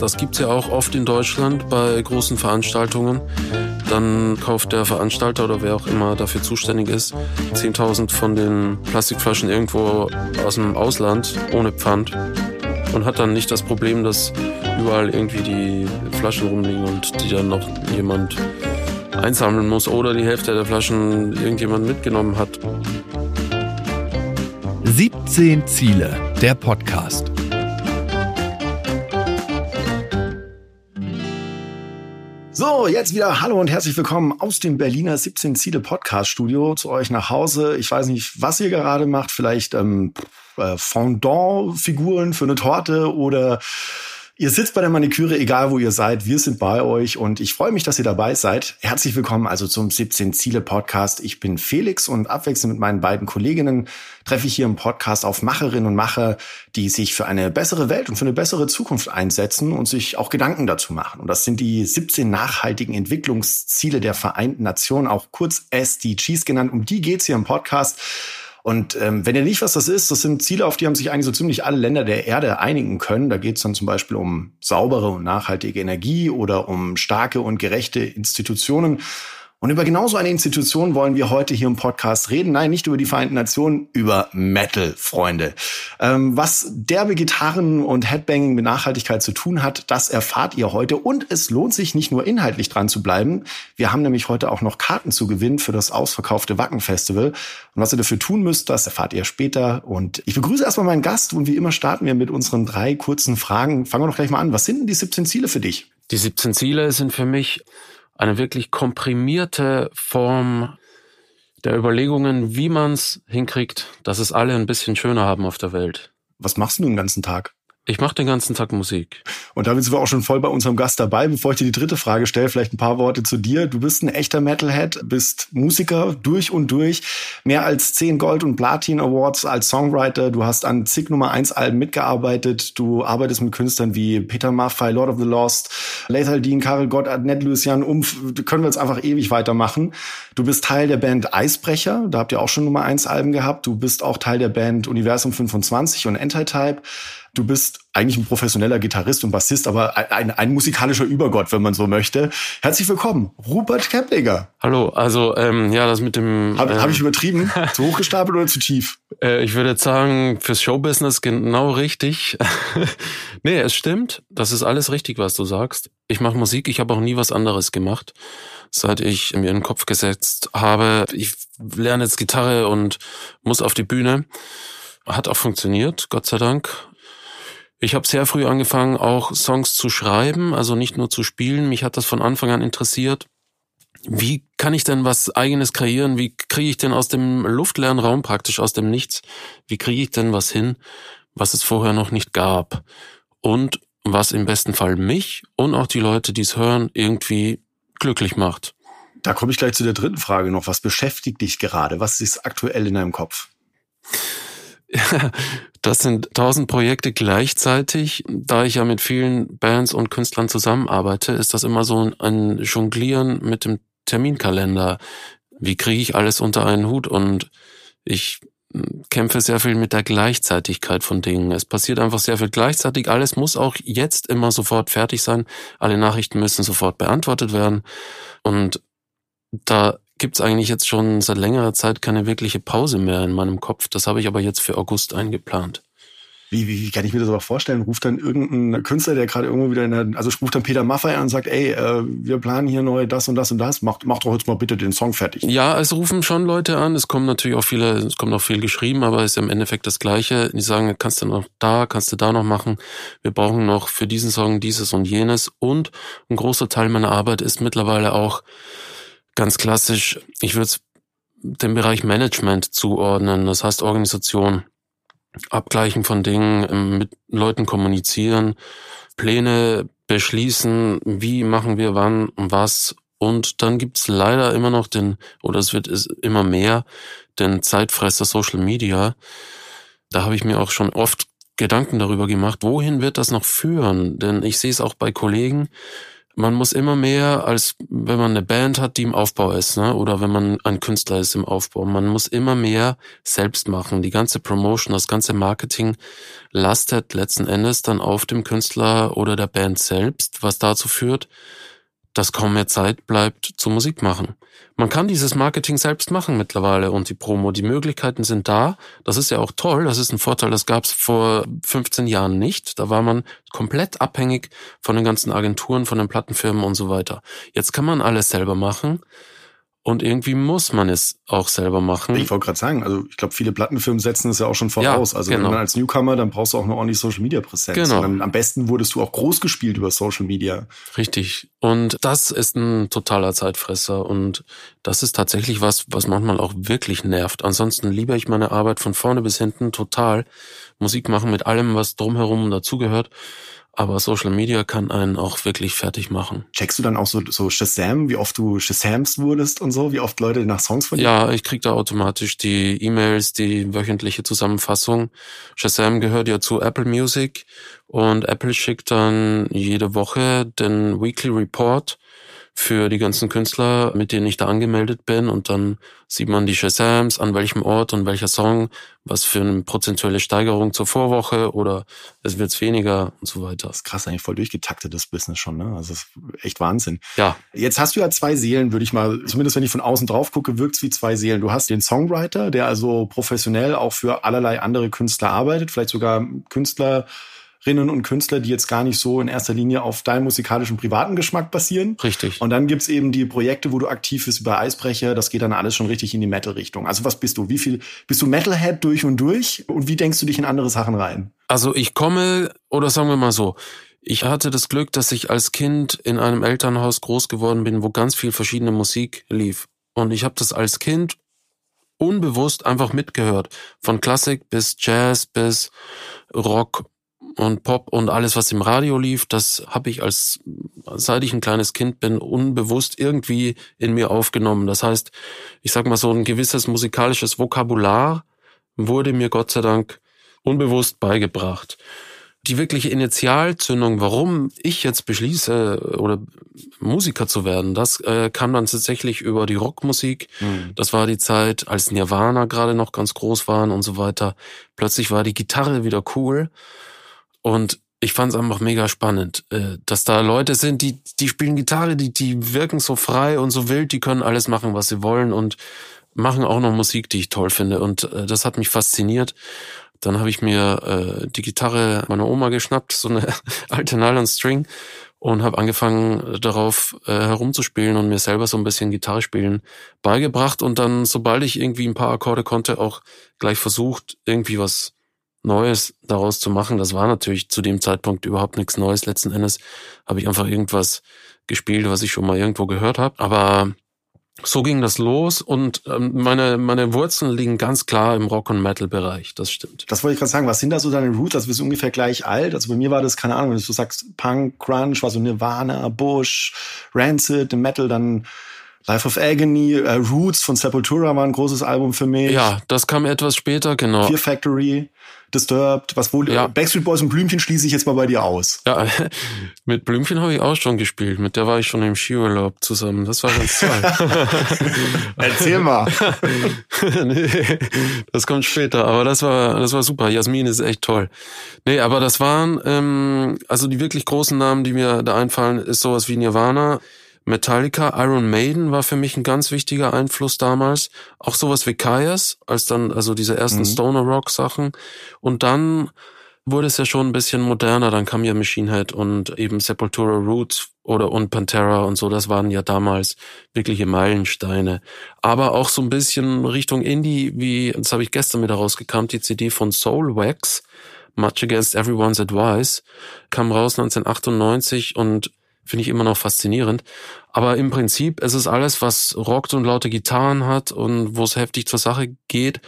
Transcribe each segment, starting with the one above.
Das gibt's ja auch oft in Deutschland bei großen Veranstaltungen. Dann kauft der Veranstalter oder wer auch immer dafür zuständig ist 10.000 von den Plastikflaschen irgendwo aus dem Ausland ohne Pfand und hat dann nicht das Problem, dass überall irgendwie die Flaschen rumliegen und die dann noch jemand einsammeln muss oder die Hälfte der Flaschen irgendjemand mitgenommen hat. 17 Ziele, der Podcast. So, jetzt wieder Hallo und herzlich willkommen aus dem Berliner 17 Ziele Podcast Studio zu euch nach Hause. Ich weiß nicht, was ihr gerade macht, vielleicht ähm, äh, Fondant-Figuren für eine Torte oder Ihr sitzt bei der Maniküre, egal wo ihr seid. Wir sind bei euch und ich freue mich, dass ihr dabei seid. Herzlich willkommen also zum 17 Ziele Podcast. Ich bin Felix und abwechselnd mit meinen beiden Kolleginnen treffe ich hier im Podcast auf Macherinnen und Macher, die sich für eine bessere Welt und für eine bessere Zukunft einsetzen und sich auch Gedanken dazu machen. Und das sind die 17 nachhaltigen Entwicklungsziele der Vereinten Nationen, auch kurz SDGs genannt. Um die geht's hier im Podcast. Und ähm, wenn ihr nicht, was das ist, das sind Ziele, auf die haben sich eigentlich so ziemlich alle Länder der Erde einigen können. Da geht es dann zum Beispiel um saubere und nachhaltige Energie oder um starke und gerechte Institutionen. Und über genauso eine Institution wollen wir heute hier im Podcast reden. Nein, nicht über die Vereinten Nationen, über Metal, Freunde. Ähm, was derbe Gitarren und Headbanging mit Nachhaltigkeit zu tun hat, das erfahrt ihr heute. Und es lohnt sich nicht nur inhaltlich dran zu bleiben. Wir haben nämlich heute auch noch Karten zu gewinnen für das ausverkaufte Wacken Festival. Und was ihr dafür tun müsst, das erfahrt ihr später. Und ich begrüße erstmal meinen Gast und wie immer starten wir mit unseren drei kurzen Fragen. Fangen wir doch gleich mal an. Was sind denn die 17 Ziele für dich? Die 17 Ziele sind für mich eine wirklich komprimierte Form der Überlegungen, wie man es hinkriegt, dass es alle ein bisschen schöner haben auf der Welt. Was machst du den ganzen Tag? Ich mache den ganzen Tag Musik. Und damit sind wir auch schon voll bei unserem Gast dabei. Bevor ich dir die dritte Frage stelle, vielleicht ein paar Worte zu dir. Du bist ein echter Metalhead, bist Musiker durch und durch. Mehr als zehn Gold- und Platin-Awards als Songwriter. Du hast an zig Nummer 1 Alben mitgearbeitet. Du arbeitest mit Künstlern wie Peter Maffay, Lord of the Lost, Lethal Dean, Karel Gott, Ned Lucian, Umf. Können wir jetzt einfach ewig weitermachen. Du bist Teil der Band Eisbrecher. Da habt ihr auch schon Nummer 1 Alben gehabt. Du bist auch Teil der Band Universum 25 und Anti-Type du bist eigentlich ein professioneller Gitarrist und Bassist, aber ein, ein, musikalischer Übergott, wenn man so möchte. Herzlich willkommen, Rupert Keplinger. Hallo, also ähm, ja, das mit dem... Habe ähm, hab ich übertrieben? zu hochgestapelt oder zu tief? Äh, ich würde sagen, fürs Showbusiness genau richtig. nee, es stimmt. Das ist alles richtig, was du sagst. Ich mache Musik, ich habe auch nie was anderes gemacht seit ich mir in den Kopf gesetzt habe, ich lerne jetzt Gitarre und muss auf die Bühne. Hat auch funktioniert, Gott sei Dank. Ich habe sehr früh angefangen, auch Songs zu schreiben, also nicht nur zu spielen. Mich hat das von Anfang an interessiert. Wie kann ich denn was eigenes kreieren? Wie kriege ich denn aus dem luftleeren Raum praktisch aus dem Nichts? Wie kriege ich denn was hin, was es vorher noch nicht gab? Und was im besten Fall mich und auch die Leute, die es hören, irgendwie glücklich macht. Da komme ich gleich zu der dritten Frage noch. Was beschäftigt dich gerade? Was ist aktuell in deinem Kopf? Das sind tausend Projekte gleichzeitig. Da ich ja mit vielen Bands und Künstlern zusammenarbeite, ist das immer so ein Jonglieren mit dem Terminkalender. Wie kriege ich alles unter einen Hut? Und ich kämpfe sehr viel mit der Gleichzeitigkeit von Dingen. Es passiert einfach sehr viel gleichzeitig. Alles muss auch jetzt immer sofort fertig sein. Alle Nachrichten müssen sofort beantwortet werden. Und da gibt's eigentlich jetzt schon seit längerer Zeit keine wirkliche Pause mehr in meinem Kopf. Das habe ich aber jetzt für August eingeplant. Wie, wie, wie kann ich mir das aber vorstellen? Ruft dann irgendein Künstler, der gerade irgendwo wieder in der, also ruft dann Peter Maffay an und sagt, ey, äh, wir planen hier neu das und das und das, mach, mach doch jetzt mal bitte den Song fertig. Ja, es rufen schon Leute an, es kommen natürlich auch viele, es kommt auch viel geschrieben, aber es ist im Endeffekt das Gleiche. Die sagen, kannst du noch da, kannst du da noch machen. Wir brauchen noch für diesen Song dieses und jenes. Und ein großer Teil meiner Arbeit ist mittlerweile auch ganz klassisch, ich würde es dem Bereich Management zuordnen, das heißt Organisation, Abgleichen von Dingen, ähm, mit Leuten kommunizieren, Pläne beschließen, wie machen wir wann was. Und dann gibt's leider immer noch den, oder es wird immer mehr, den Zeitfresser Social Media. Da habe ich mir auch schon oft Gedanken darüber gemacht, wohin wird das noch führen? Denn ich sehe es auch bei Kollegen, man muss immer mehr, als wenn man eine Band hat, die im Aufbau ist, ne? oder wenn man ein Künstler ist im Aufbau. Man muss immer mehr selbst machen. Die ganze Promotion, das ganze Marketing lastet letzten Endes dann auf dem Künstler oder der Band selbst, was dazu führt, dass kaum mehr Zeit bleibt zu Musik machen. Man kann dieses Marketing selbst machen mittlerweile und die Promo. Die Möglichkeiten sind da. Das ist ja auch toll. Das ist ein Vorteil. Das gab es vor 15 Jahren nicht. Da war man komplett abhängig von den ganzen Agenturen, von den Plattenfirmen und so weiter. Jetzt kann man alles selber machen. Und irgendwie muss man es auch selber machen. Ich wollte gerade sagen, also ich glaube, viele Plattenfirmen setzen es ja auch schon voraus. Ja, also genau. wenn man als Newcomer, dann brauchst du auch eine ordentliche Social Media Präsenz. Genau. Und am besten wurdest du auch groß gespielt über Social Media. Richtig. Und das ist ein totaler Zeitfresser. Und das ist tatsächlich was, was manchmal auch wirklich nervt. Ansonsten liebe ich meine Arbeit von vorne bis hinten total. Musik machen mit allem, was drumherum dazugehört. Aber Social Media kann einen auch wirklich fertig machen. Checkst du dann auch so, so Shazam, wie oft du Shazams wurdest und so, wie oft Leute nach Songs von dir? Ja, ich krieg da automatisch die E-Mails, die wöchentliche Zusammenfassung. Shazam gehört ja zu Apple Music und Apple schickt dann jede Woche den Weekly Report für die ganzen Künstler, mit denen ich da angemeldet bin. Und dann sieht man die Shazams, an welchem Ort und welcher Song, was für eine prozentuelle Steigerung zur Vorwoche oder es wird weniger und so weiter. Das ist krass, eigentlich voll durchgetaktet, das Business schon, ne? Also das ist echt Wahnsinn. Ja. Jetzt hast du ja zwei Seelen, würde ich mal, zumindest wenn ich von außen drauf gucke, wirkt's wie zwei Seelen. Du hast den Songwriter, der also professionell auch für allerlei andere Künstler arbeitet, vielleicht sogar Künstler, Künstlerinnen und Künstler, die jetzt gar nicht so in erster Linie auf deinem musikalischen privaten Geschmack basieren. Richtig. Und dann gibt's eben die Projekte, wo du aktiv bist über Eisbrecher. Das geht dann alles schon richtig in die Metal-Richtung. Also was bist du? Wie viel bist du Metalhead durch und durch? Und wie denkst du dich in andere Sachen rein? Also ich komme, oder sagen wir mal so, ich hatte das Glück, dass ich als Kind in einem Elternhaus groß geworden bin, wo ganz viel verschiedene Musik lief. Und ich habe das als Kind unbewusst einfach mitgehört. Von Klassik bis Jazz bis Rock und Pop und alles, was im Radio lief, das habe ich als, seit ich ein kleines Kind bin, unbewusst irgendwie in mir aufgenommen. Das heißt, ich sag mal so ein gewisses musikalisches Vokabular wurde mir Gott sei Dank unbewusst beigebracht. Die wirkliche Initialzündung, warum ich jetzt beschließe oder Musiker zu werden, das äh, kam dann tatsächlich über die Rockmusik. Mhm. Das war die Zeit, als Nirvana gerade noch ganz groß waren und so weiter. Plötzlich war die Gitarre wieder cool und ich fand es einfach mega spannend, äh, dass da Leute sind, die, die spielen Gitarre, die, die wirken so frei und so wild, die können alles machen, was sie wollen und machen auch noch Musik, die ich toll finde. Und äh, das hat mich fasziniert. Dann habe ich mir äh, die Gitarre meiner Oma geschnappt, so eine alte Nylon String, und habe angefangen darauf äh, herumzuspielen und mir selber so ein bisschen Gitarre spielen beigebracht und dann, sobald ich irgendwie ein paar Akkorde konnte, auch gleich versucht, irgendwie was Neues daraus zu machen. Das war natürlich zu dem Zeitpunkt überhaupt nichts Neues. Letzten Endes habe ich einfach irgendwas gespielt, was ich schon mal irgendwo gehört habe. Aber so ging das los und ähm, meine, meine Wurzeln liegen ganz klar im Rock- und Metal-Bereich, das stimmt. Das wollte ich gerade sagen. Was sind da so deine Roots? Also bist du ungefähr gleich alt. Also bei mir war das, keine Ahnung, wenn du sagst Punk, Crunch, war so Nirvana, Bush, Rancid, Metal dann Life of Agony, äh, Roots von Sepultura war ein großes Album für mich. Ja, das kam etwas später, genau. Fear Factory. Disturbed, was wohl ja. Backstreet Boys und Blümchen schließe ich jetzt mal bei dir aus. Ja, mit Blümchen habe ich auch schon gespielt. Mit der war ich schon im Skiurlaub zusammen. Das war ganz toll. Erzähl mal. nee, das kommt später, aber das war das war super. Jasmin ist echt toll. Nee, aber das waren ähm, also die wirklich großen Namen, die mir da einfallen, ist sowas wie Nirvana. Metallica, Iron Maiden war für mich ein ganz wichtiger Einfluss damals. Auch sowas wie Kaias, als dann, also diese ersten mhm. Stoner Rock Sachen. Und dann wurde es ja schon ein bisschen moderner. Dann kam ja Machine Head und eben Sepultura Roots oder und Pantera und so. Das waren ja damals wirkliche Meilensteine. Aber auch so ein bisschen Richtung Indie, wie, das habe ich gestern wieder rausgekammt, die CD von Soul Wax. Much Against Everyone's Advice, kam raus 1998 und finde ich immer noch faszinierend. Aber im Prinzip ist es alles, was rockt und laute Gitarren hat und wo es heftig zur Sache geht.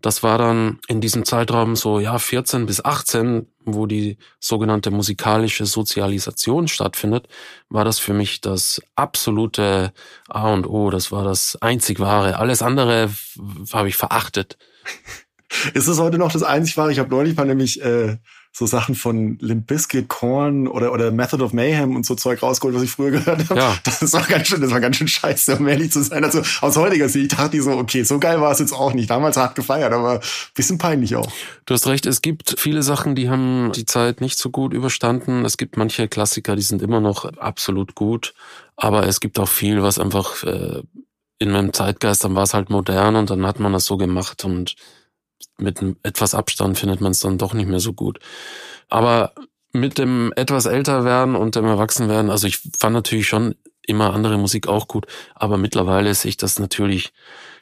Das war dann in diesem Zeitraum so, ja, 14 bis 18, wo die sogenannte musikalische Sozialisation stattfindet, war das für mich das absolute A und O. Das war das einzig wahre. Alles andere habe ich verachtet. Ist es heute noch das einzig wahre? Ich habe neulich mal nämlich äh, so Sachen von Limp Bizkit, Korn oder, oder Method of Mayhem und so Zeug rausgeholt, was ich früher gehört habe. Ja. Das war ganz schön, das war ganz schön scheiße, um ehrlich zu sein. Also aus heutiger Sicht dachte ich so, okay, so geil war es jetzt auch nicht. Damals hart gefeiert, aber bisschen peinlich auch. Du hast recht, es gibt viele Sachen, die haben die Zeit nicht so gut überstanden. Es gibt manche Klassiker, die sind immer noch absolut gut. Aber es gibt auch viel, was einfach äh, in meinem Zeitgeist, dann war es halt modern und dann hat man das so gemacht und mit etwas Abstand findet man es dann doch nicht mehr so gut. Aber mit dem etwas älter werden und dem Erwachsenwerden, also ich fand natürlich schon immer andere Musik auch gut, aber mittlerweile sehe ich das natürlich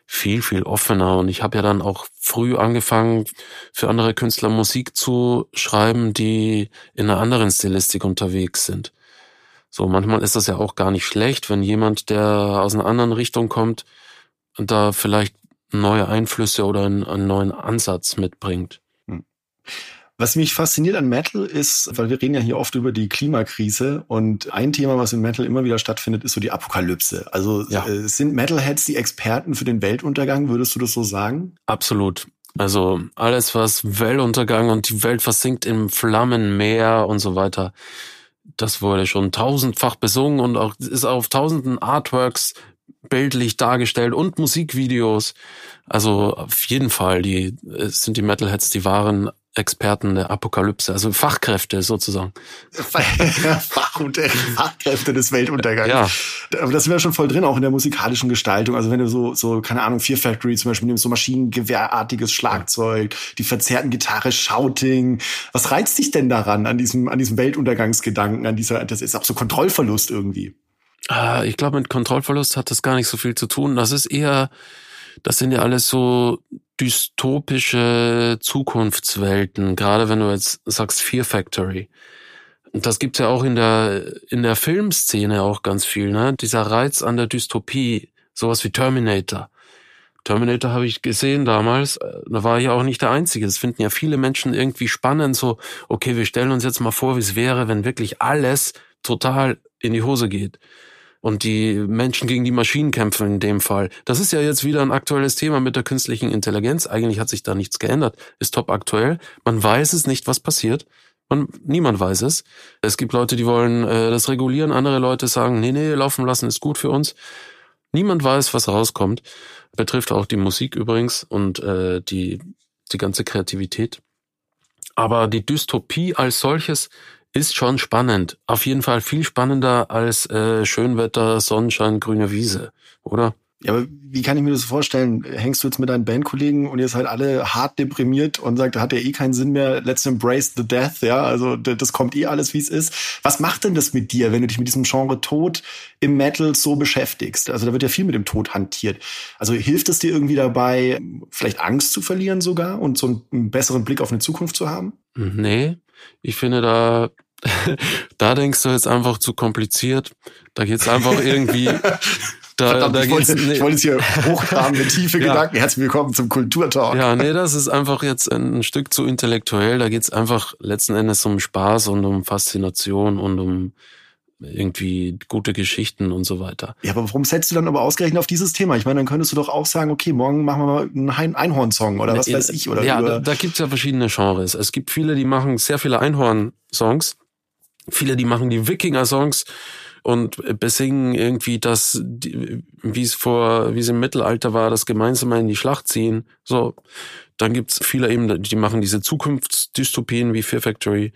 viel, viel offener. Und ich habe ja dann auch früh angefangen, für andere Künstler Musik zu schreiben, die in einer anderen Stilistik unterwegs sind. So, manchmal ist das ja auch gar nicht schlecht, wenn jemand, der aus einer anderen Richtung kommt, da vielleicht neue Einflüsse oder einen, einen neuen Ansatz mitbringt. Hm. Was mich fasziniert an Metal ist, weil wir reden ja hier oft über die Klimakrise und ein Thema, was in Metal immer wieder stattfindet, ist so die Apokalypse. Also ja. äh, sind Metalheads die Experten für den Weltuntergang, würdest du das so sagen? Absolut. Also alles, was Weltuntergang und die Welt versinkt im Flammenmeer und so weiter, das wurde schon tausendfach besungen und auch ist auf tausenden Artworks bildlich dargestellt und Musikvideos. Also auf jeden Fall, die sind die Metalheads die wahren Experten der Apokalypse, also Fachkräfte sozusagen. Fach und Fachkräfte des Weltuntergangs. Ja. Aber das wäre schon voll drin, auch in der musikalischen Gestaltung. Also wenn du so, so keine Ahnung, Fear Factory zum Beispiel nimmst, so Maschinengewehrartiges Schlagzeug, die verzerrten Gitarre, Shouting. Was reizt dich denn daran, an diesem, an diesem Weltuntergangsgedanken, an dieser, das ist auch so Kontrollverlust irgendwie? Ah, ich glaube, mit Kontrollverlust hat das gar nicht so viel zu tun. Das ist eher, das sind ja alles so dystopische Zukunftswelten, gerade wenn du jetzt sagst Fear Factory. Das gibt's ja auch in der, in der Filmszene auch ganz viel, ne? Dieser Reiz an der Dystopie, sowas wie Terminator. Terminator habe ich gesehen damals, da war ich auch nicht der Einzige. Das finden ja viele Menschen irgendwie spannend, so, okay, wir stellen uns jetzt mal vor, wie es wäre, wenn wirklich alles total in die Hose geht und die Menschen gegen die Maschinen kämpfen in dem Fall. Das ist ja jetzt wieder ein aktuelles Thema mit der künstlichen Intelligenz. Eigentlich hat sich da nichts geändert. Ist top aktuell. Man weiß es nicht, was passiert. Man, niemand weiß es. Es gibt Leute, die wollen äh, das regulieren. Andere Leute sagen, nee, nee, laufen lassen ist gut für uns. Niemand weiß, was rauskommt. Betrifft auch die Musik übrigens und äh, die, die ganze Kreativität. Aber die Dystopie als solches ist schon spannend. Auf jeden Fall viel spannender als äh, Schönwetter, Sonnenschein, grüne Wiese, oder? Ja, aber wie kann ich mir das vorstellen? Hängst du jetzt mit deinen Bandkollegen und ihr seid alle hart deprimiert und sagt, da hat ja eh keinen Sinn mehr, let's embrace the death, ja, also das kommt eh alles, wie es ist. Was macht denn das mit dir, wenn du dich mit diesem Genre Tod im Metal so beschäftigst? Also da wird ja viel mit dem Tod hantiert. Also hilft es dir irgendwie dabei, vielleicht Angst zu verlieren sogar und so einen besseren Blick auf eine Zukunft zu haben? Nee, ich finde da, da denkst du jetzt einfach zu kompliziert. Da geht's einfach irgendwie. Da, Verdammt, da ich, wollte, nee. ich wollte jetzt hier hochgraben mit tiefe ja. Gedanken. Herzlich willkommen zum Kulturtalk. Ja, nee, das ist einfach jetzt ein Stück zu intellektuell. Da geht's einfach letzten Endes um Spaß und um Faszination und um irgendwie gute Geschichten und so weiter. Ja, aber warum setzt du dann aber ausgerechnet auf dieses Thema? Ich meine, dann könntest du doch auch sagen, okay, morgen machen wir mal einen Einhorn-Song oder was ja, weiß ich. Oder ja, da, da gibt es ja verschiedene Genres. Es gibt viele, die machen sehr viele Einhorn-Songs. Viele, die machen die Wikinger-Songs und besingen irgendwie das, wie es vor, wie es im Mittelalter war, das gemeinsame in die Schlacht ziehen. So. Dann gibt's viele eben, die machen diese Zukunftsdystopien wie Fear Factory.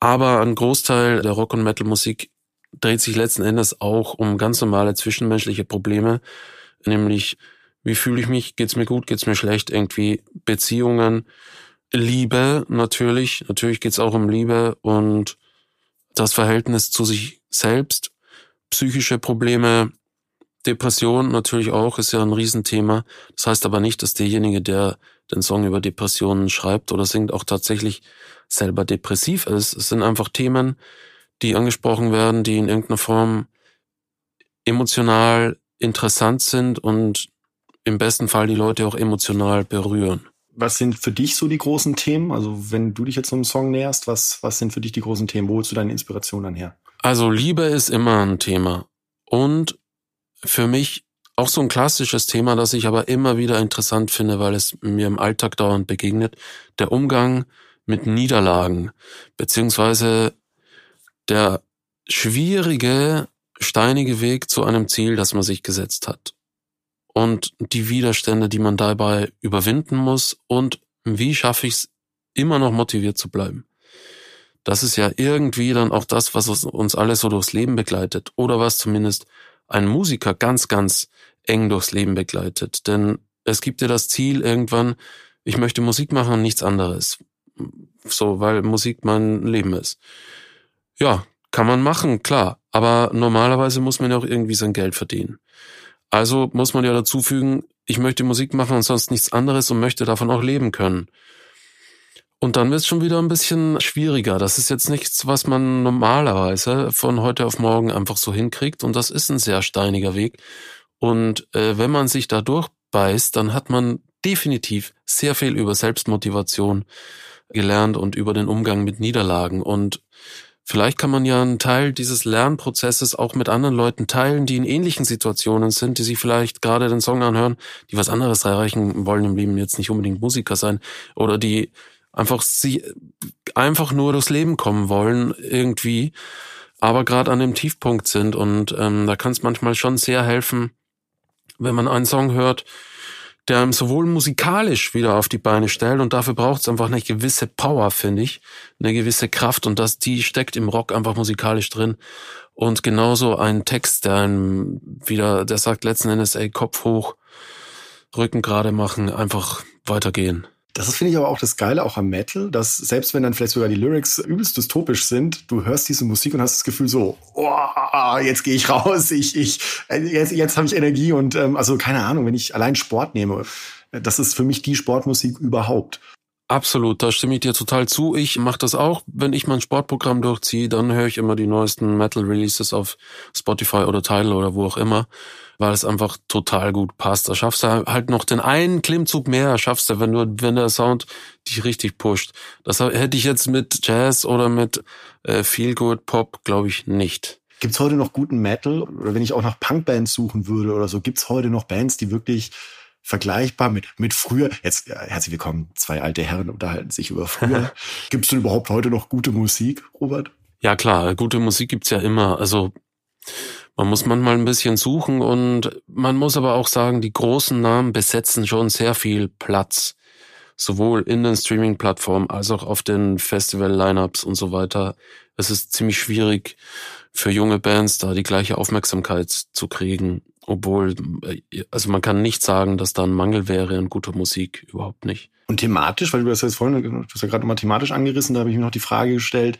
Aber ein Großteil der Rock- und Metal-Musik dreht sich letzten Endes auch um ganz normale zwischenmenschliche Probleme, nämlich wie fühle ich mich, geht's mir gut, geht's mir schlecht, irgendwie Beziehungen, Liebe natürlich, natürlich geht's auch um Liebe und das Verhältnis zu sich selbst, psychische Probleme, Depression natürlich auch, ist ja ein Riesenthema. Das heißt aber nicht, dass derjenige, der den Song über Depressionen schreibt oder singt, auch tatsächlich selber depressiv ist. Es sind einfach Themen, die angesprochen werden, die in irgendeiner Form emotional interessant sind und im besten Fall die Leute auch emotional berühren. Was sind für dich so die großen Themen? Also wenn du dich jetzt so einem Song näherst, was, was sind für dich die großen Themen? Wo holst du deine Inspiration dann her? Also Liebe ist immer ein Thema. Und für mich auch so ein klassisches Thema, das ich aber immer wieder interessant finde, weil es mir im Alltag dauernd begegnet. Der Umgang mit Niederlagen, beziehungsweise der schwierige, steinige Weg zu einem Ziel, das man sich gesetzt hat. Und die Widerstände, die man dabei überwinden muss und wie schaffe ich es, immer noch motiviert zu bleiben. Das ist ja irgendwie dann auch das, was uns alles so durchs Leben begleitet oder was zumindest ein Musiker ganz, ganz eng durchs Leben begleitet. Denn es gibt ja das Ziel irgendwann, ich möchte Musik machen und nichts anderes. So, weil Musik mein Leben ist. Ja, kann man machen, klar. Aber normalerweise muss man ja auch irgendwie sein Geld verdienen. Also muss man ja dazu fügen, ich möchte Musik machen und sonst nichts anderes und möchte davon auch leben können. Und dann wird es schon wieder ein bisschen schwieriger. Das ist jetzt nichts, was man normalerweise von heute auf morgen einfach so hinkriegt. Und das ist ein sehr steiniger Weg. Und äh, wenn man sich da durchbeißt, dann hat man definitiv sehr viel über Selbstmotivation gelernt und über den Umgang mit Niederlagen. Und vielleicht kann man ja einen Teil dieses Lernprozesses auch mit anderen Leuten teilen, die in ähnlichen Situationen sind, die sich vielleicht gerade den Song anhören, die was anderes erreichen wollen im Leben, jetzt nicht unbedingt Musiker sein oder die einfach sie einfach nur durchs Leben kommen wollen irgendwie, aber gerade an dem Tiefpunkt sind. Und ähm, da kann es manchmal schon sehr helfen, wenn man einen Song hört, der einem sowohl musikalisch wieder auf die Beine stellt und dafür braucht es einfach eine gewisse Power, finde ich, eine gewisse Kraft und das die steckt im Rock einfach musikalisch drin und genauso ein Text, der einem wieder, der sagt letzten Endes, ey Kopf hoch, Rücken gerade machen, einfach weitergehen. Das finde ich, aber auch das Geile auch am Metal, dass selbst wenn dann vielleicht sogar die Lyrics übelst dystopisch sind, du hörst diese Musik und hast das Gefühl so, oh, jetzt gehe ich raus, ich, ich, jetzt, jetzt habe ich Energie und ähm, also keine Ahnung, wenn ich allein Sport nehme, das ist für mich die Sportmusik überhaupt. Absolut, da stimme ich dir total zu. Ich mache das auch, wenn ich mein Sportprogramm durchziehe, dann höre ich immer die neuesten Metal Releases auf Spotify oder Tidal oder wo auch immer weil es einfach total gut passt. Da schaffst du halt noch den einen Klimmzug mehr, schaffst du, wenn du, wenn der Sound dich richtig pusht. Das hätte ich jetzt mit Jazz oder mit äh, Feel Good Pop, glaube ich, nicht. Gibt's heute noch guten Metal? Oder wenn ich auch nach Punkbands suchen würde oder so, gibt's heute noch Bands, die wirklich vergleichbar mit, mit früher, jetzt ja, herzlich willkommen, zwei alte Herren unterhalten sich über früher. Gibt's denn überhaupt heute noch gute Musik, Robert? Ja klar, gute Musik gibt's ja immer. Also man muss manchmal ein bisschen suchen und man muss aber auch sagen, die großen Namen besetzen schon sehr viel Platz. Sowohl in den Streaming-Plattformen als auch auf den Festival-Lineups und so weiter. Es ist ziemlich schwierig für junge Bands da die gleiche Aufmerksamkeit zu kriegen. Obwohl, also man kann nicht sagen, dass da ein Mangel wäre an guter Musik. Überhaupt nicht. Und thematisch, weil du das jetzt vorhin, du hast ja gerade nochmal thematisch angerissen, da habe ich mir noch die Frage gestellt,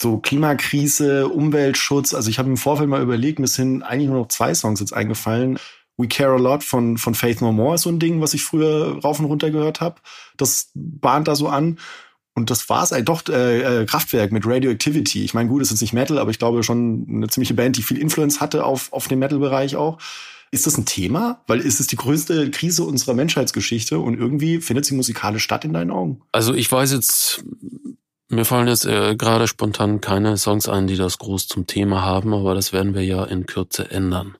so Klimakrise, Umweltschutz. Also ich habe im Vorfeld mal überlegt, mir sind eigentlich nur noch zwei Songs jetzt eingefallen. We Care a Lot von, von Faith No More ist so ein Ding, was ich früher rauf und runter gehört habe. Das bahnt da so an. Und das war's eigentlich doch äh, äh, Kraftwerk mit Radioactivity. Ich meine, gut, es ist nicht Metal, aber ich glaube schon eine ziemliche Band, die viel Influence hatte auf, auf den Metal-Bereich auch. Ist das ein Thema? Weil ist es die größte Krise unserer Menschheitsgeschichte und irgendwie findet sie musikalisch statt in deinen Augen? Also ich weiß jetzt mir fallen jetzt äh, gerade spontan keine Songs ein, die das groß zum Thema haben, aber das werden wir ja in Kürze ändern.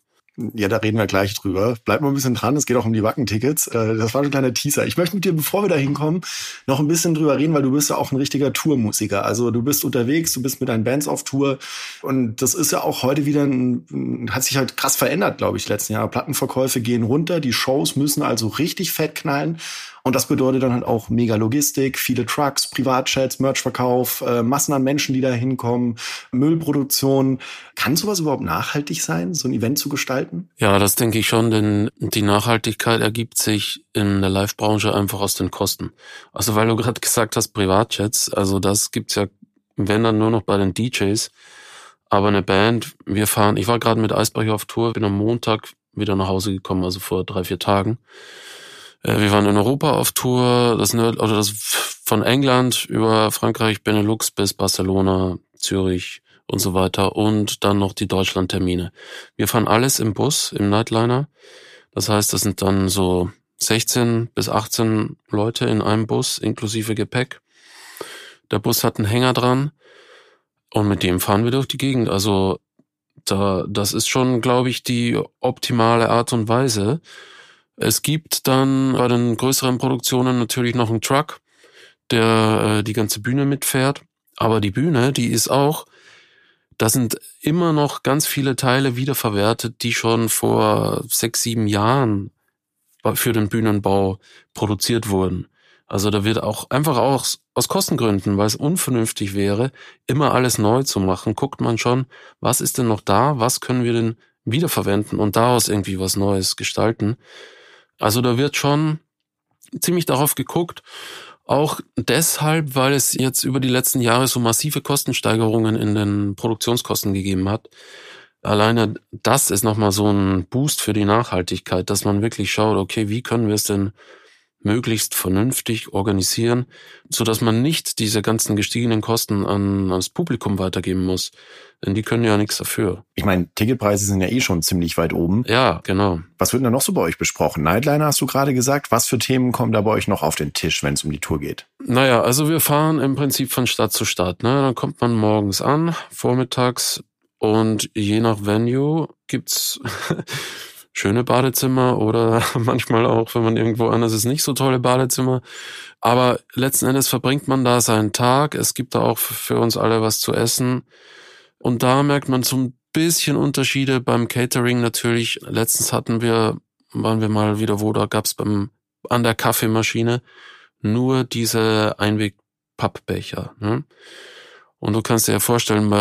Ja, da reden wir gleich drüber. Bleib mal ein bisschen dran, es geht auch um die Wackentickets. Äh, das war ein kleiner Teaser. Ich möchte mit dir, bevor wir da hinkommen, noch ein bisschen drüber reden, weil du bist ja auch ein richtiger Tourmusiker. Also du bist unterwegs, du bist mit deinen Bands auf Tour und das ist ja auch heute wieder ein, hat sich halt krass verändert, glaube ich, letzten Jahr. Plattenverkäufe gehen runter, die Shows müssen also richtig fett knallen und das bedeutet dann halt auch mega Logistik, viele Trucks, Privatchats, Merchverkauf, äh, Massen an Menschen, die da hinkommen, Müllproduktion. Kann sowas überhaupt nachhaltig sein, so ein Event zu gestalten? Ja, das denke ich schon, denn die Nachhaltigkeit ergibt sich in der Live-Branche einfach aus den Kosten. Also weil du gerade gesagt hast, Privatjets, also das gibt's ja, wenn dann nur noch bei den DJs. Aber eine Band, wir fahren, ich war gerade mit Eisbrecher auf Tour, bin am Montag wieder nach Hause gekommen, also vor drei, vier Tagen. Äh, wir waren in Europa auf Tour, das, Nerd, oder das von England über Frankreich, Benelux bis Barcelona, Zürich und so weiter und dann noch die Deutschland-Termine. Wir fahren alles im Bus, im Nightliner. Das heißt, das sind dann so 16 bis 18 Leute in einem Bus inklusive Gepäck. Der Bus hat einen Hänger dran und mit dem fahren wir durch die Gegend. Also da, das ist schon, glaube ich, die optimale Art und Weise. Es gibt dann bei den größeren Produktionen natürlich noch einen Truck, der äh, die ganze Bühne mitfährt. Aber die Bühne, die ist auch, da sind immer noch ganz viele Teile wiederverwertet, die schon vor sechs, sieben Jahren für den Bühnenbau produziert wurden. Also da wird auch einfach auch aus Kostengründen, weil es unvernünftig wäre, immer alles neu zu machen, guckt man schon, was ist denn noch da, was können wir denn wiederverwenden und daraus irgendwie was Neues gestalten. Also da wird schon ziemlich darauf geguckt, auch deshalb, weil es jetzt über die letzten Jahre so massive Kostensteigerungen in den Produktionskosten gegeben hat. Alleine das ist nochmal so ein Boost für die Nachhaltigkeit, dass man wirklich schaut, okay, wie können wir es denn möglichst vernünftig organisieren, so dass man nicht diese ganzen gestiegenen Kosten an das Publikum weitergeben muss. Denn die können ja nichts dafür. Ich meine, Ticketpreise sind ja eh schon ziemlich weit oben. Ja, genau. Was wird denn da noch so bei euch besprochen? Nightliner hast du gerade gesagt. Was für Themen kommen da bei euch noch auf den Tisch, wenn es um die Tour geht? Naja, also wir fahren im Prinzip von Stadt zu Stadt. Ne? Dann kommt man morgens an, vormittags und je nach Venue gibt's schöne Badezimmer oder manchmal auch, wenn man irgendwo anders ist, nicht so tolle Badezimmer. Aber letzten Endes verbringt man da seinen Tag. Es gibt da auch für uns alle was zu essen. Und da merkt man so ein bisschen Unterschiede beim Catering natürlich. Letztens hatten wir, waren wir mal wieder wo, da gab's beim, an der Kaffeemaschine nur diese Einweg-Pappbecher. Ne? Und du kannst dir ja vorstellen,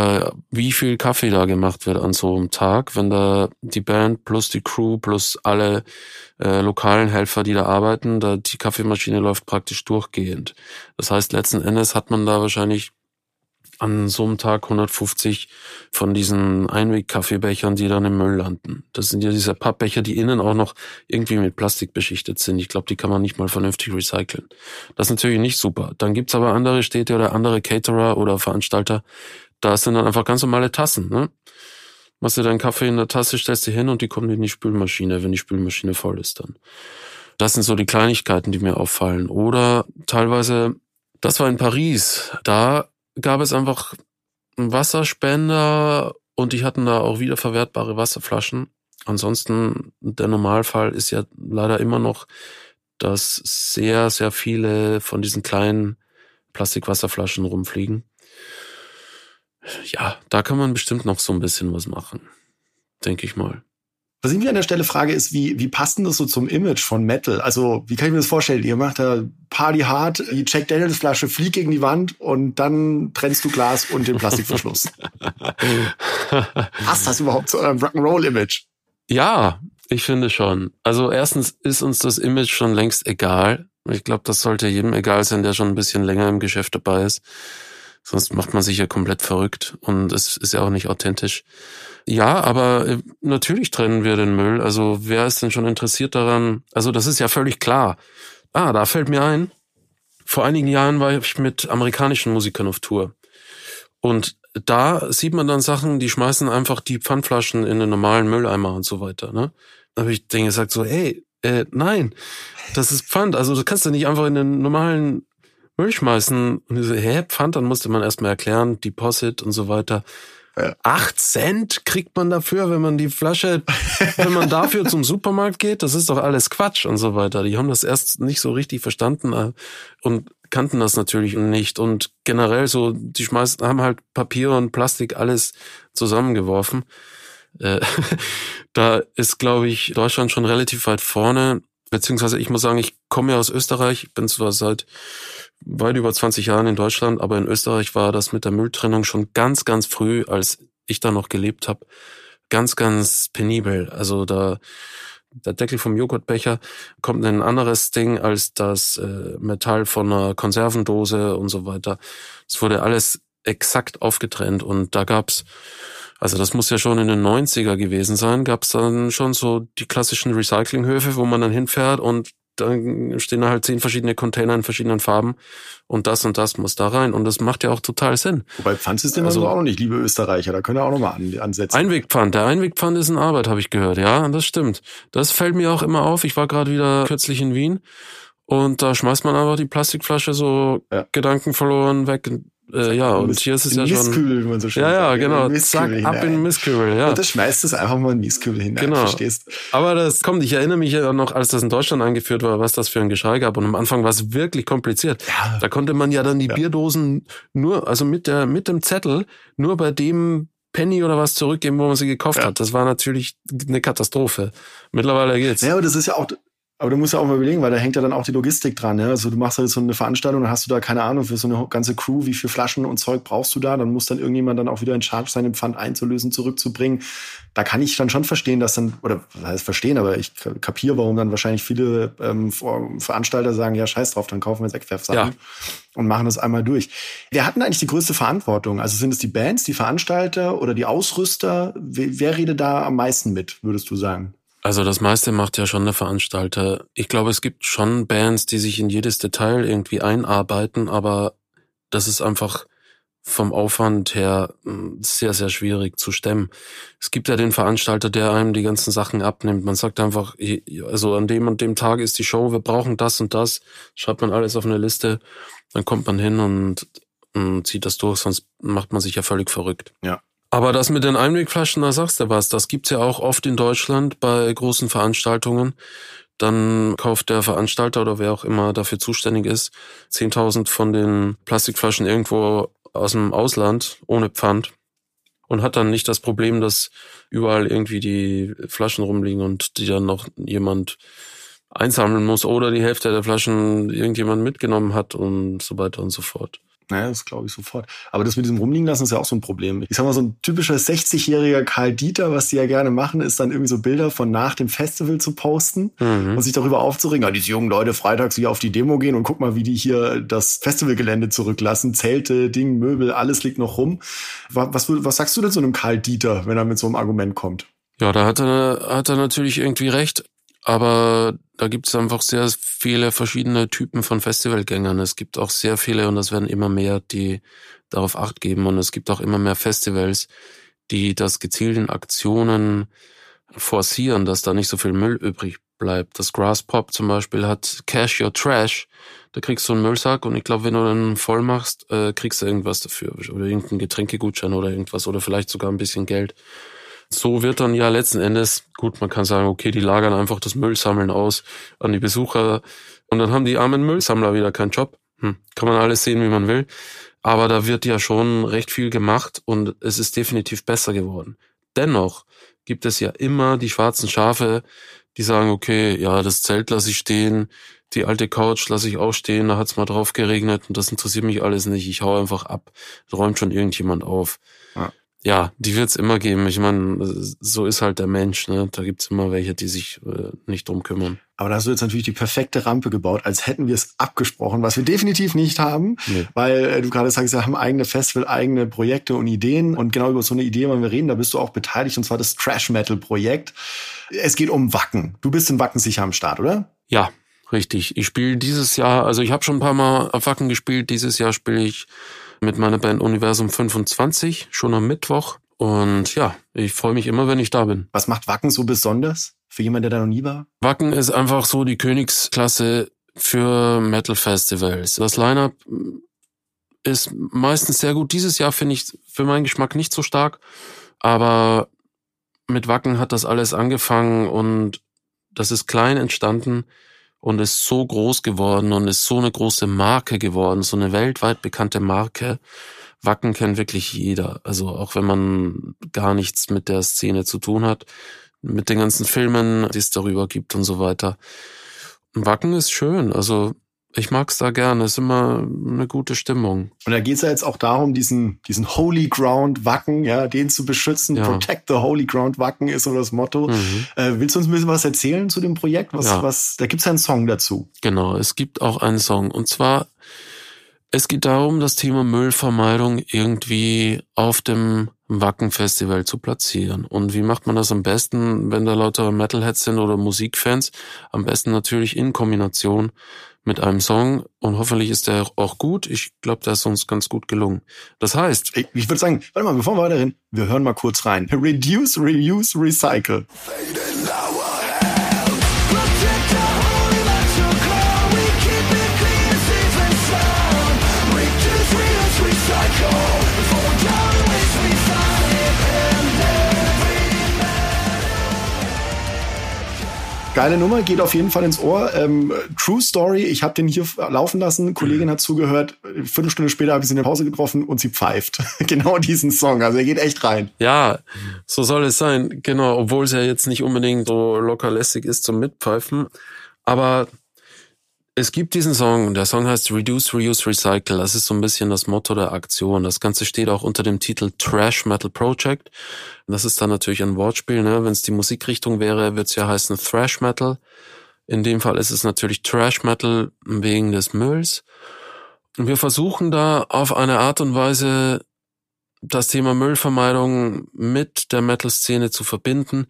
wie viel Kaffee da gemacht wird an so einem Tag, wenn da die Band plus die Crew plus alle äh, lokalen Helfer, die da arbeiten, da die Kaffeemaschine läuft praktisch durchgehend. Das heißt, letzten Endes hat man da wahrscheinlich an so einem Tag 150 von diesen Einweg-Kaffeebechern, die dann im Müll landen. Das sind ja diese Pappbecher, die innen auch noch irgendwie mit Plastik beschichtet sind. Ich glaube, die kann man nicht mal vernünftig recyceln. Das ist natürlich nicht super. Dann gibt's aber andere Städte oder andere Caterer oder Veranstalter, da sind dann einfach ganz normale Tassen. Ne? Machst du deinen Kaffee in der Tasse, stellst du hin und die kommen in die Spülmaschine, wenn die Spülmaschine voll ist dann. Das sind so die Kleinigkeiten, die mir auffallen. Oder teilweise, das war in Paris, da gab es einfach einen Wasserspender und die hatten da auch wiederverwertbare Wasserflaschen. Ansonsten, der Normalfall ist ja leider immer noch, dass sehr, sehr viele von diesen kleinen Plastikwasserflaschen rumfliegen. Ja, da kann man bestimmt noch so ein bisschen was machen. Denke ich mal. Was ich mich an der Stelle frage, ist, wie, wie passt denn das so zum Image von Metal? Also, wie kann ich mir das vorstellen? Ihr macht da Party hard, die Jack Daniels Flasche fliegt gegen die Wand und dann trennst du Glas und den Plastikverschluss. passt das überhaupt zu eurem Rock'n'Roll-Image? Ja, ich finde schon. Also, erstens ist uns das Image schon längst egal. Ich glaube, das sollte jedem egal sein, der schon ein bisschen länger im Geschäft dabei ist. Sonst macht man sich ja komplett verrückt und es ist ja auch nicht authentisch. Ja, aber äh, natürlich trennen wir den Müll. Also wer ist denn schon interessiert daran? Also das ist ja völlig klar. Ah, da fällt mir ein. Vor einigen Jahren war ich mit amerikanischen Musikern auf Tour. Und da sieht man dann Sachen, die schmeißen einfach die Pfandflaschen in den normalen Mülleimer und so weiter. Ne? Da habe ich denen gesagt so, ey, äh, nein, das ist Pfand. Also du kannst ja nicht einfach in den normalen Müll schmeißen. Und ich so, hä, Pfand? Dann musste man erstmal erklären, Deposit und so weiter. Acht Cent kriegt man dafür, wenn man die Flasche, wenn man dafür zum Supermarkt geht. Das ist doch alles Quatsch und so weiter. Die haben das erst nicht so richtig verstanden äh, und kannten das natürlich nicht. Und generell so, die schmeißen, haben halt Papier und Plastik alles zusammengeworfen. Äh, da ist, glaube ich, Deutschland schon relativ weit vorne. Beziehungsweise ich muss sagen, ich komme ja aus Österreich, bin zwar seit weit über 20 Jahren in Deutschland, aber in Österreich war das mit der Mülltrennung schon ganz, ganz früh, als ich da noch gelebt habe, ganz, ganz penibel. Also da der Deckel vom Joghurtbecher kommt in ein anderes Ding als das äh, Metall von einer Konservendose und so weiter. Es wurde alles exakt aufgetrennt und da gab's also das muss ja schon in den 90er gewesen sein, gab's dann schon so die klassischen Recyclinghöfe, wo man dann hinfährt und dann stehen da halt zehn verschiedene Container in verschiedenen Farben und das und das muss da rein. Und das macht ja auch total Sinn. Wobei Pfandsystem also, also auch noch nicht, liebe Österreicher, da können wir auch noch mal an, ansetzen. Einwegpfand, der Einwegpfand ist in Arbeit, habe ich gehört. Ja, das stimmt. Das fällt mir auch immer auf. Ich war gerade wieder kürzlich in Wien und da schmeißt man einfach die Plastikflasche so ja. Gedanken verloren weg Äh, ja, und Miss- hier ist es ja schon. Mistkübel, wie man so schön Ja, ja, sagt. genau. In den Zack, Mistkübel ab in hinein. den Mistkübel, ja. Und das schmeißt es einfach mal in den Mistkübel hinein, Genau. verstehst? Aber das kommt, ich erinnere mich ja noch, als das in Deutschland eingeführt war, was das für ein Geschrei gab. Und am Anfang war es wirklich kompliziert. Ja. Da konnte man ja dann die Ja. Bierdosen nur, also mit der, mit dem Zettel, nur bei dem Penny oder was zurückgeben, wo man sie gekauft Ja. hat. Das war natürlich eine Katastrophe. Mittlerweile geht's. Ja, aber das ist ja auch, aber du musst ja auch mal überlegen, weil da hängt ja dann auch die Logistik dran. Ne? Also du machst halt so eine Veranstaltung, dann hast du da keine Ahnung für so eine ganze Crew, wie viel Flaschen und Zeug brauchst du da? Dann muss dann irgendjemand dann auch wieder in Charge sein, den Pfand einzulösen, zurückzubringen. Da kann ich dann schon verstehen, dass dann, oder was heißt verstehen, aber ich kapiere, warum dann wahrscheinlich viele ähm, Veranstalter sagen, ja, scheiß drauf, dann kaufen wir jetzt Eckwerfsachen Ja. und machen das einmal durch. Wer hat denn eigentlich die größte Verantwortung? Also sind es die Bands, die Veranstalter oder die Ausrüster? Wer, wer redet da am meisten mit, würdest du sagen? Also das meiste macht ja schon der Veranstalter. Ich glaube, es gibt schon Bands, die sich in jedes Detail irgendwie einarbeiten, aber das ist einfach vom Aufwand her mh, sehr, sehr schwierig zu stemmen. Es gibt ja den Veranstalter, der einem die ganzen Sachen abnimmt. Man sagt einfach, also an dem und dem Tag ist die Show, wir brauchen das und das, schreibt man alles auf eine Liste, dann kommt man hin und, und zieht das durch, sonst macht man sich ja völlig verrückt. Ja. Aber das mit den Einwegflaschen, da sagst du was, das gibt's ja auch oft in Deutschland bei großen Veranstaltungen. Dann kauft der Veranstalter oder wer auch immer dafür zuständig ist, 10.000 von den Plastikflaschen irgendwo aus dem Ausland ohne Pfand und hat dann nicht das Problem, dass überall irgendwie die Flaschen rumliegen und die dann noch jemand einsammeln muss oder die Hälfte der Flaschen irgendjemand mitgenommen hat und so weiter und so fort. Naja, das glaube ich sofort. Aber das mit diesem Rumliegen lassen ist ja auch so ein Problem. Ich sag mal, so ein typischer 60-jähriger Karl Dieter, was die ja gerne machen, ist dann irgendwie so Bilder von nach dem Festival zu posten Mhm. und sich darüber aufzuregen, ja, diese jungen Leute freitags hier auf die Demo gehen und guck mal, wie die hier das Festivalgelände zurücklassen. Zelte, Ding, Möbel, alles liegt noch rum. Was, was, was sagst du denn zu einem Karl Dieter, wenn er mit so einem Argument kommt? Ja, da hat er, hat er natürlich irgendwie recht. Aber da gibt es einfach sehr viele verschiedene Typen von Festivalgängern. Es gibt auch sehr viele, und das werden immer mehr, die darauf Acht geben. Und es gibt auch immer mehr Festivals, die das gezielt in Aktionen forcieren, dass da nicht so viel Müll übrig bleibt. Das Grass Pop zum Beispiel hat Cash Your Trash. Da kriegst du einen Müllsack und ich glaube, wenn du den voll machst, äh, kriegst du irgendwas dafür. Oder irgendeinen Getränkegutschein oder irgendwas oder vielleicht sogar ein bisschen Geld. So wird dann ja letzten Endes, gut, man kann sagen, okay, die lagern einfach das Müllsammeln aus an die Besucher und dann haben die armen Müllsammler wieder keinen Job. Hm, kann man alles sehen, wie man will. Aber da wird ja schon recht viel gemacht und es ist definitiv besser geworden. Dennoch gibt es ja immer die schwarzen Schafe, die sagen, okay, ja, das Zelt lasse ich stehen, die alte Couch lasse ich auch stehen, da hat's mal drauf geregnet und das interessiert mich alles nicht. Ich hau einfach ab. Räumt schon irgendjemand auf. Ja. Die wird's immer geben. Ich meine, so ist halt der Mensch. Ne? Da gibt's immer welche, die sich äh, nicht drum kümmern. Aber da hast du jetzt natürlich die perfekte Rampe gebaut, als hätten wir es abgesprochen, was wir definitiv nicht haben, Nee. weil äh, du gerade sagst, wir haben eigene Festival, eigene Projekte und Ideen und genau über so eine Idee wollen wir reden, da bist du auch beteiligt und zwar das Trash Metal Projekt. Es geht um Wacken. Du bist in Wacken sicher am Start, oder? Ja, richtig. Ich spiele dieses Jahr, also ich habe schon ein paar Mal auf Wacken gespielt. Dieses Jahr spiele ich mit meiner Band Universum 25, schon am Mittwoch. Und ja, ich freue mich immer, wenn ich da bin. Was macht Wacken so besonders für jemanden, der da noch nie war? Wacken ist einfach so die Königsklasse für Metal-Festivals. Das Line-Up ist meistens sehr gut. Dieses Jahr finde ich für meinen Geschmack nicht so stark, aber mit Wacken hat das alles angefangen und das ist klein entstanden und ist so groß geworden und ist so eine große Marke geworden, so eine weltweit bekannte Marke. Wacken kennt wirklich jeder. Also auch wenn man gar nichts mit der Szene zu tun hat, mit den ganzen Filmen, die es darüber gibt und so weiter. Wacken ist schön. Also ich mag's da gerne. Es ist immer eine gute Stimmung. Und da geht es ja jetzt auch darum, diesen, diesen Holy Ground Wacken, ja, den zu beschützen. Ja. Protect the Holy Ground Wacken ist so das Motto. Mhm. Äh, willst du uns ein bisschen was erzählen zu dem Projekt? Was, Ja. was, da gibt's ja einen Song dazu. Genau, es gibt auch einen Song. Und zwar, es geht darum, das Thema Müllvermeidung irgendwie auf dem Wacken-Festival zu platzieren. Und wie macht man das am besten, wenn da lauter Metalheads sind oder Musikfans? Am besten natürlich in Kombination mit einem Song. Und hoffentlich ist der auch gut. Ich glaube, der ist uns ganz gut gelungen. Das heißt, Ich, würde sagen, warte mal, bevor wir weiterhin, wir hören mal kurz rein. Reduce, reuse, recycle. Protect Geile Nummer, geht auf jeden Fall ins Ohr. Ähm, True Story, ich habe den hier laufen lassen, Kollegin hat zugehört, Viertelstunde später habe ich sie in der Pause getroffen und sie pfeift. genau diesen Song, also er geht echt rein. Ja, so soll es sein, genau, obwohl es ja jetzt nicht unbedingt so locker lässig ist zum Mitpfeifen. Aber es gibt diesen Song, der Song heißt Reduce, Reuse, Recycle. Das ist so ein bisschen das Motto der Aktion. Das Ganze steht auch unter dem Titel Trash Metal Project. Das ist dann natürlich ein Wortspiel. Ne? Wenn es die Musikrichtung wäre, wird es ja heißen Thrash Metal. In dem Fall ist es natürlich Trash Metal wegen des Mülls. Und wir versuchen da auf eine Art und Weise das Thema Müllvermeidung mit der Metal-Szene zu verbinden,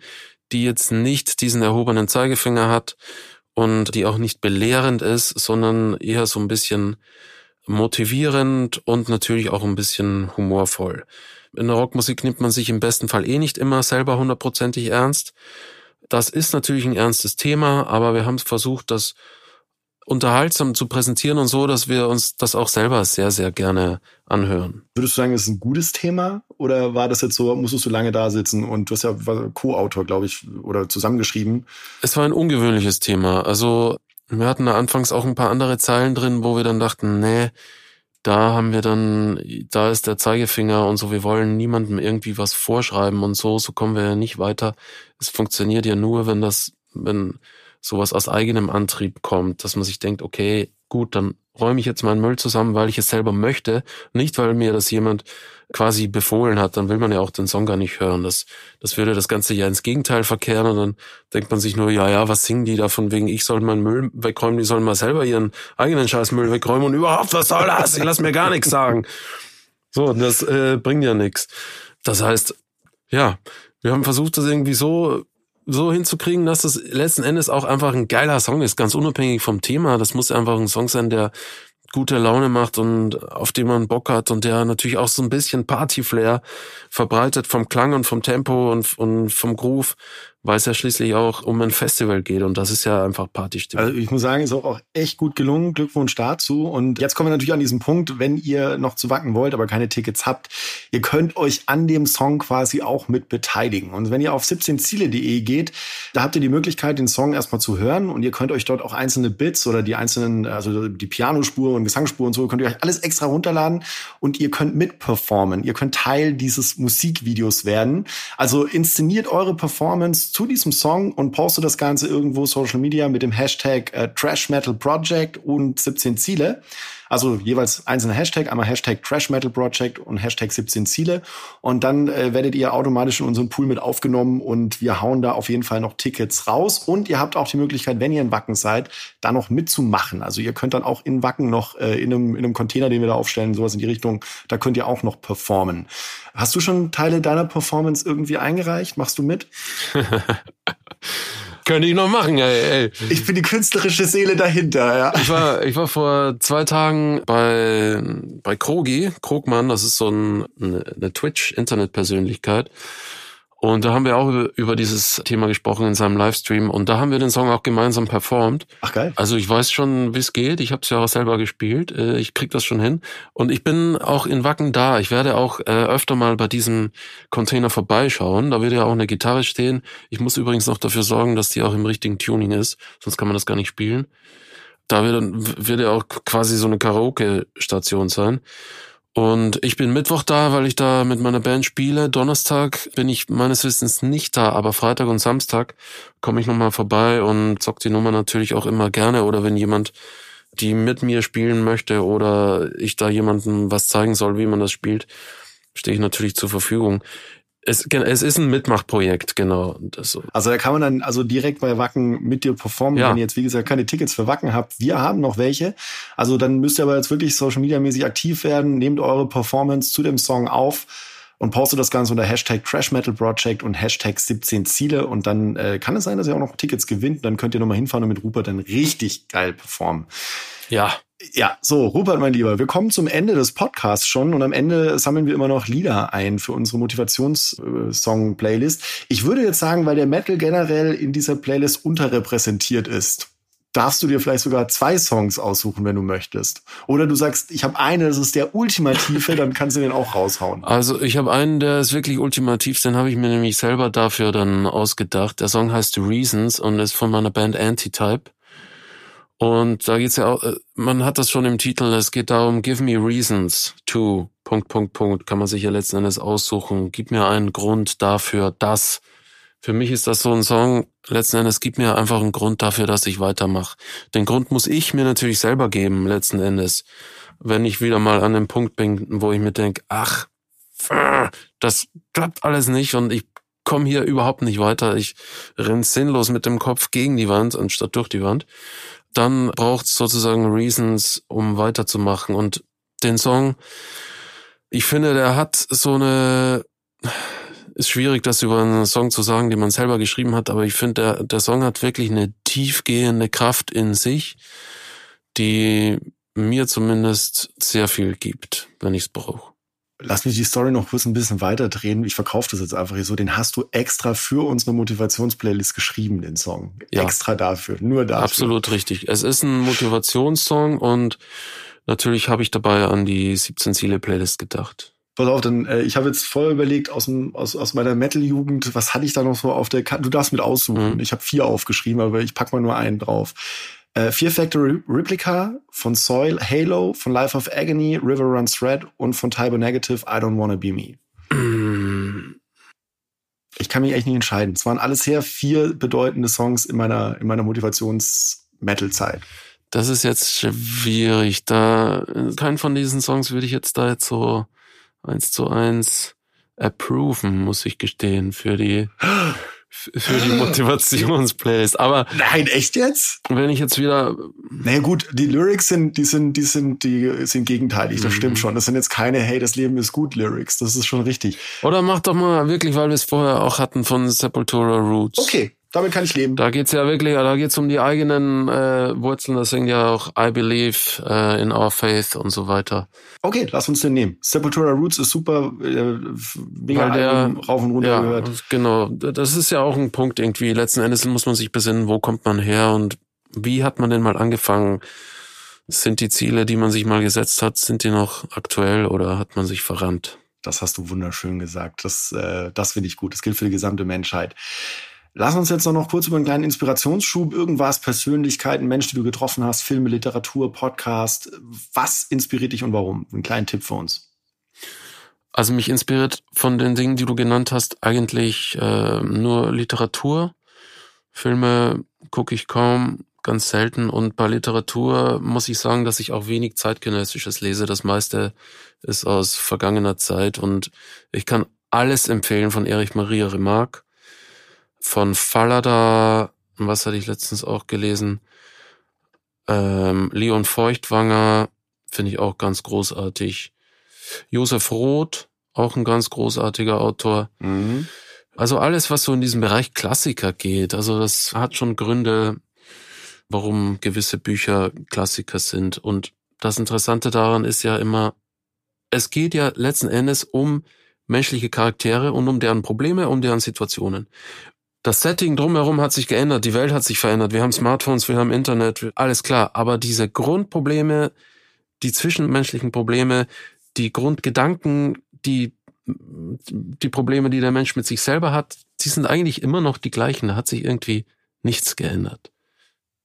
die jetzt nicht diesen erhobenen Zeigefinger hat und die auch nicht belehrend ist, sondern eher so ein bisschen motivierend und natürlich auch ein bisschen humorvoll. In der Rockmusik nimmt man sich im besten Fall eh nicht immer selber hundertprozentig ernst. Das ist natürlich ein ernstes Thema, aber wir haben versucht, das unterhaltsam zu präsentieren und so, dass wir uns das auch selber sehr, sehr gerne anhören. Würdest du sagen, es ist ein gutes Thema oder war das jetzt so, musstest du lange da sitzen und du hast ja Co-Autor, glaube ich, oder zusammengeschrieben? Es war ein ungewöhnliches Thema. Also wir hatten da anfangs auch ein paar andere Zeilen drin, wo wir dann dachten, nee, da haben wir dann, da ist der Zeigefinger und so, wir wollen niemandem irgendwie was vorschreiben und so, so kommen wir ja nicht weiter. Es funktioniert ja nur, wenn das, wenn sowas aus eigenem Antrieb kommt, dass man sich denkt, okay, gut, dann räume ich jetzt meinen Müll zusammen, weil ich es selber möchte, nicht weil mir das jemand quasi befohlen hat, dann will man ja auch den Song gar nicht hören. Das, das würde das Ganze ja ins Gegenteil verkehren und dann denkt man sich nur, ja, ja, was singen die da von wegen, ich soll meinen Müll wegräumen, die sollen mal selber ihren eigenen Scheißmüll wegräumen und überhaupt, was soll das? Ich lass mir gar nichts sagen. So, das äh, bringt ja nichts. Das heißt, ja, wir haben versucht, das irgendwie so so hinzukriegen, dass das letzten Endes auch einfach ein geiler Song ist, ganz unabhängig vom Thema. Das muss einfach ein Song sein, der gute Laune macht und auf den man Bock hat und der natürlich auch so ein bisschen Party-Flair verbreitet vom Klang und vom Tempo und, und vom Groove weil es ja schließlich auch um ein Festival geht und das ist ja einfach Partystimmung. Also ich muss sagen, ist auch echt gut gelungen. Glückwunsch dazu. Und jetzt kommen wir natürlich an diesen Punkt, wenn ihr noch zu wacken wollt, aber keine Tickets habt, ihr könnt euch an dem Song quasi auch mit beteiligen. Und wenn ihr auf 17ziele.de geht, da habt ihr die Möglichkeit, den Song erstmal zu hören und ihr könnt euch dort auch einzelne Bits oder die einzelnen, also die Pianospur und Gesangsspur und so, könnt ihr euch alles extra runterladen und ihr könnt mitperformen. Ihr könnt Teil dieses Musikvideos werden. Also inszeniert eure Performance zu diesem Song und poste das Ganze irgendwo Social Media mit dem Hashtag äh, Trash Metal Project und 17 Ziele. Also jeweils einzelne Hashtag, einmal Hashtag Trash Metal Project und Hashtag 17 Ziele. Und dann äh, werdet ihr automatisch in unseren Pool mit aufgenommen und wir hauen da auf jeden Fall noch Tickets raus. Und ihr habt auch die Möglichkeit, wenn ihr in Wacken seid, da noch mitzumachen. Also ihr könnt dann auch in Wacken noch äh, in, einem, in einem Container, den wir da aufstellen, sowas in die Richtung, da könnt ihr auch noch performen. Hast du schon Teile deiner Performance irgendwie eingereicht? Machst du mit? Könnte ich noch machen, ey, ey. Ich bin die künstlerische Seele dahinter, ja. Ich war, ich war vor zwei Tagen bei, bei Krogi, Krogmann, das ist so ein, eine Twitch-Internet-Persönlichkeit. Und da haben wir auch über, dieses Thema gesprochen in seinem Livestream und da haben wir den Song auch gemeinsam performt. Ach geil. Also ich weiß schon, wie es geht. Ich habe es ja auch selber gespielt. Äh, ich krieg das schon hin. Und ich bin auch in Wacken da. Ich werde auch äh, öfter mal bei diesem Container vorbeischauen. Da wird ja auch eine Gitarre stehen. Ich muss übrigens noch dafür sorgen, dass die auch im richtigen Tuning ist. Sonst kann man das gar nicht spielen. Da wird, wird ja auch quasi so eine Karaoke-Station sein. Und ich bin Mittwoch da, weil ich da mit meiner Band spiele. Donnerstag bin ich meines Wissens nicht da, aber Freitag und Samstag komme ich nochmal vorbei und zock die Nummer natürlich auch immer gerne. Oder wenn jemand die mit mir spielen möchte oder ich da jemandem was zeigen soll, wie man das spielt, stehe ich natürlich zur Verfügung. Es, es ist ein Mitmachprojekt, genau. So. Also da kann man dann also direkt bei Wacken mit dir performen, ja. wenn ihr jetzt, wie gesagt, keine Tickets für Wacken habt. Wir haben noch welche. Also dann müsst ihr aber jetzt wirklich Social Media mäßig aktiv werden. Nehmt eure Performance zu dem Song auf und postet das Ganze unter Hashtag Trash Metal Project und Hashtag 17 Ziele. Und dann äh, kann es sein, dass ihr auch noch Tickets gewinnt. Dann könnt ihr nochmal hinfahren und mit Rupert dann richtig geil performen. Ja, ja, so, Rupert, mein Lieber, wir kommen zum Ende des Podcasts schon und am Ende sammeln wir immer noch Lieder ein für unsere Motivationssong-Playlist. Ich würde jetzt sagen, weil der Metal generell in dieser Playlist unterrepräsentiert ist, darfst du dir vielleicht sogar zwei Songs aussuchen, wenn du möchtest. Oder du sagst, ich habe eine, das ist der ultimative, dann kannst du den auch raushauen. Also ich habe einen, der ist wirklich ultimativ, den habe ich mir nämlich selber dafür dann ausgedacht. Der Song heißt Reasons und ist von meiner Band Antitype. Und da geht's ja auch, äh, man hat das schon im Titel, es geht darum, give me reasons to, Punkt, Punkt, Punkt, kann man sich ja letzten Endes aussuchen. Gib mir einen Grund dafür, dass. Für mich ist das so ein Song, letzten Endes gib mir einfach einen Grund dafür, dass ich weitermache. Den Grund muss ich mir natürlich selber geben, letzten Endes. Wenn ich wieder mal an dem Punkt bin, wo ich mir denke, ach, das klappt alles nicht und ich komme hier überhaupt nicht weiter. Ich renn sinnlos mit dem Kopf gegen die Wand anstatt durch die Wand dann braucht es sozusagen Reasons, um weiterzumachen. Und den Song, ich finde, der hat so eine, ist schwierig, das über einen Song zu sagen, den man selber geschrieben hat, aber ich finde, der, der Song hat wirklich eine tiefgehende Kraft in sich, die mir zumindest sehr viel gibt, wenn ich es brauche. Lass mich die Story noch kurz ein bisschen weiter drehen. Ich verkaufe das jetzt einfach hier so. Den hast du extra für unsere Motivationsplaylist geschrieben, den Song. Ja. Extra dafür, nur dafür. Absolut richtig. Es ist ein Motivationssong und natürlich habe ich dabei an die 17 Ziele Playlist gedacht. Pass auf, dann äh, ich habe jetzt voll überlegt aus, dem, aus, aus meiner Metal-Jugend, was hatte ich da noch so auf der Karte? Du darfst mit aussuchen. Mhm. Ich habe vier aufgeschrieben, aber ich pack mal nur einen drauf. Äh, Fear Factory Replica von Soil, Halo, von Life of Agony, River Runs Red und von Tybo Negative, I Don't Wanna Be Me. Ich kann mich echt nicht entscheiden. Es waren alles sehr vier bedeutende Songs in meiner, in meiner Motivations-Metal-Zeit. Das ist jetzt schwierig. Da, keinen von diesen Songs würde ich jetzt da jetzt so eins zu eins approven, muss ich gestehen, für die für die Motivationsplaylist. Aber nein, echt jetzt? Wenn ich jetzt wieder, naja gut, die Lyrics sind, die sind, die sind, die sind gegenteilig. Das mhm. stimmt schon. Das sind jetzt keine Hey, das Leben ist gut Lyrics. Das ist schon richtig. Oder mach doch mal wirklich, weil wir es vorher auch hatten von Sepultura Roots. Okay, damit kann ich leben. Da geht's ja wirklich, da geht's um die eigenen äh, Wurzeln. Das sind ja auch I Believe äh, in Our Faith und so weiter. Okay, lass uns den nehmen. Sepultura Roots ist super, äh, mega der, Album, rauf und runter ja, gehört. Genau, das ist ja auch ein Punkt irgendwie. Letzten Endes muss man sich besinnen, wo kommt man her und wie hat man denn mal angefangen? Sind die Ziele, die man sich mal gesetzt hat, sind die noch aktuell oder hat man sich verrannt? Das hast du wunderschön gesagt. Das, äh, das finde ich gut. Das gilt für die gesamte Menschheit. Lass uns jetzt noch kurz über einen kleinen Inspirationsschub, irgendwas, Persönlichkeiten, Menschen, die du getroffen hast, Filme, Literatur, Podcast. Was inspiriert dich und warum? Einen kleinen Tipp für uns. Also mich inspiriert von den Dingen, die du genannt hast, eigentlich äh, nur Literatur. Filme gucke ich kaum, ganz selten. Und bei Literatur muss ich sagen, dass ich auch wenig zeitgenössisches lese. Das meiste ist aus vergangener Zeit. Und ich kann alles empfehlen von Erich Maria Remarque von Fallada, was hatte ich letztens auch gelesen, ähm, Leon Feuchtwanger, finde ich auch ganz großartig. Josef Roth, auch ein ganz großartiger Autor. Mhm. Also alles, was so in diesem Bereich Klassiker geht, also das hat schon Gründe, warum gewisse Bücher Klassiker sind. Und das Interessante daran ist ja immer, es geht ja letzten Endes um menschliche Charaktere und um deren Probleme, um deren Situationen. Das Setting drumherum hat sich geändert, die Welt hat sich verändert, wir haben Smartphones, wir haben Internet, alles klar. Aber diese Grundprobleme, die zwischenmenschlichen Probleme, die Grundgedanken, die, die Probleme, die der Mensch mit sich selber hat, die sind eigentlich immer noch die gleichen. Da hat sich irgendwie nichts geändert.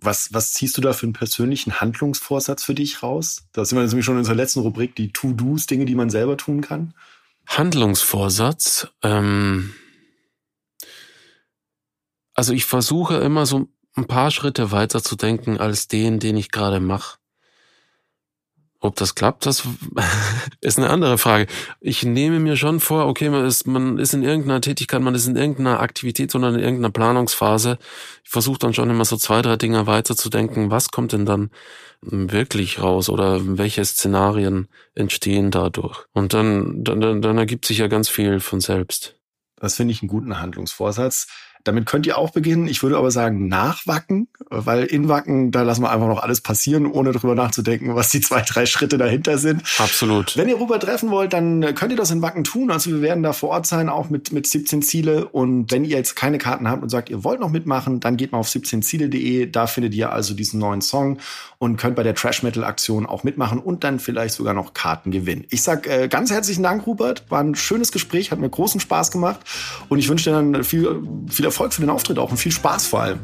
Was, was ziehst du da für einen persönlichen Handlungsvorsatz für dich raus? Da sind wir nämlich schon in unserer letzten Rubrik, die To-Dos, Dinge, die man selber tun kann. Handlungsvorsatz, ähm, also ich versuche immer so ein paar Schritte weiter zu denken als den, den ich gerade mache. Ob das klappt, das ist eine andere Frage. Ich nehme mir schon vor, okay, man ist, man ist in irgendeiner Tätigkeit, man ist in irgendeiner Aktivität oder in irgendeiner Planungsphase. Ich versuche dann schon immer so zwei, drei Dinge weiter zu denken. Was kommt denn dann wirklich raus oder welche Szenarien entstehen dadurch? Und dann, dann, dann ergibt sich ja ganz viel von selbst. Das finde ich einen guten Handlungsvorsatz. Damit könnt ihr auch beginnen. Ich würde aber sagen, nach Wacken, weil in Wacken, da lassen wir einfach noch alles passieren, ohne drüber nachzudenken, was die zwei, drei Schritte dahinter sind. Absolut. Wenn ihr Robert treffen wollt, dann könnt ihr das in Wacken tun. Also wir werden da vor Ort sein, auch mit, mit 17 Ziele. Und wenn ihr jetzt keine Karten habt und sagt, ihr wollt noch mitmachen, dann geht mal auf 17ziele.de. Da findet ihr also diesen neuen Song und könnt bei der Trash Metal Aktion auch mitmachen und dann vielleicht sogar noch Karten gewinnen. Ich sag äh, ganz herzlichen Dank, Rupert. War ein schönes Gespräch, hat mir großen Spaß gemacht und ich wünsche dir dann viel, viel Erfolg für den Auftritt auch und viel Spaß vor allem.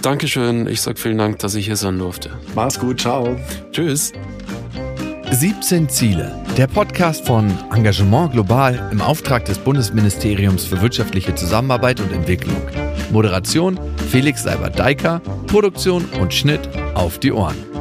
Dankeschön. Ich sag vielen Dank, dass ich hier sein durfte. Mach's gut, ciao. Tschüss. 17 Ziele. Der Podcast von Engagement Global im Auftrag des Bundesministeriums für wirtschaftliche Zusammenarbeit und Entwicklung. Moderation Felix Seibert-Deiker, Produktion und Schnitt auf die Ohren.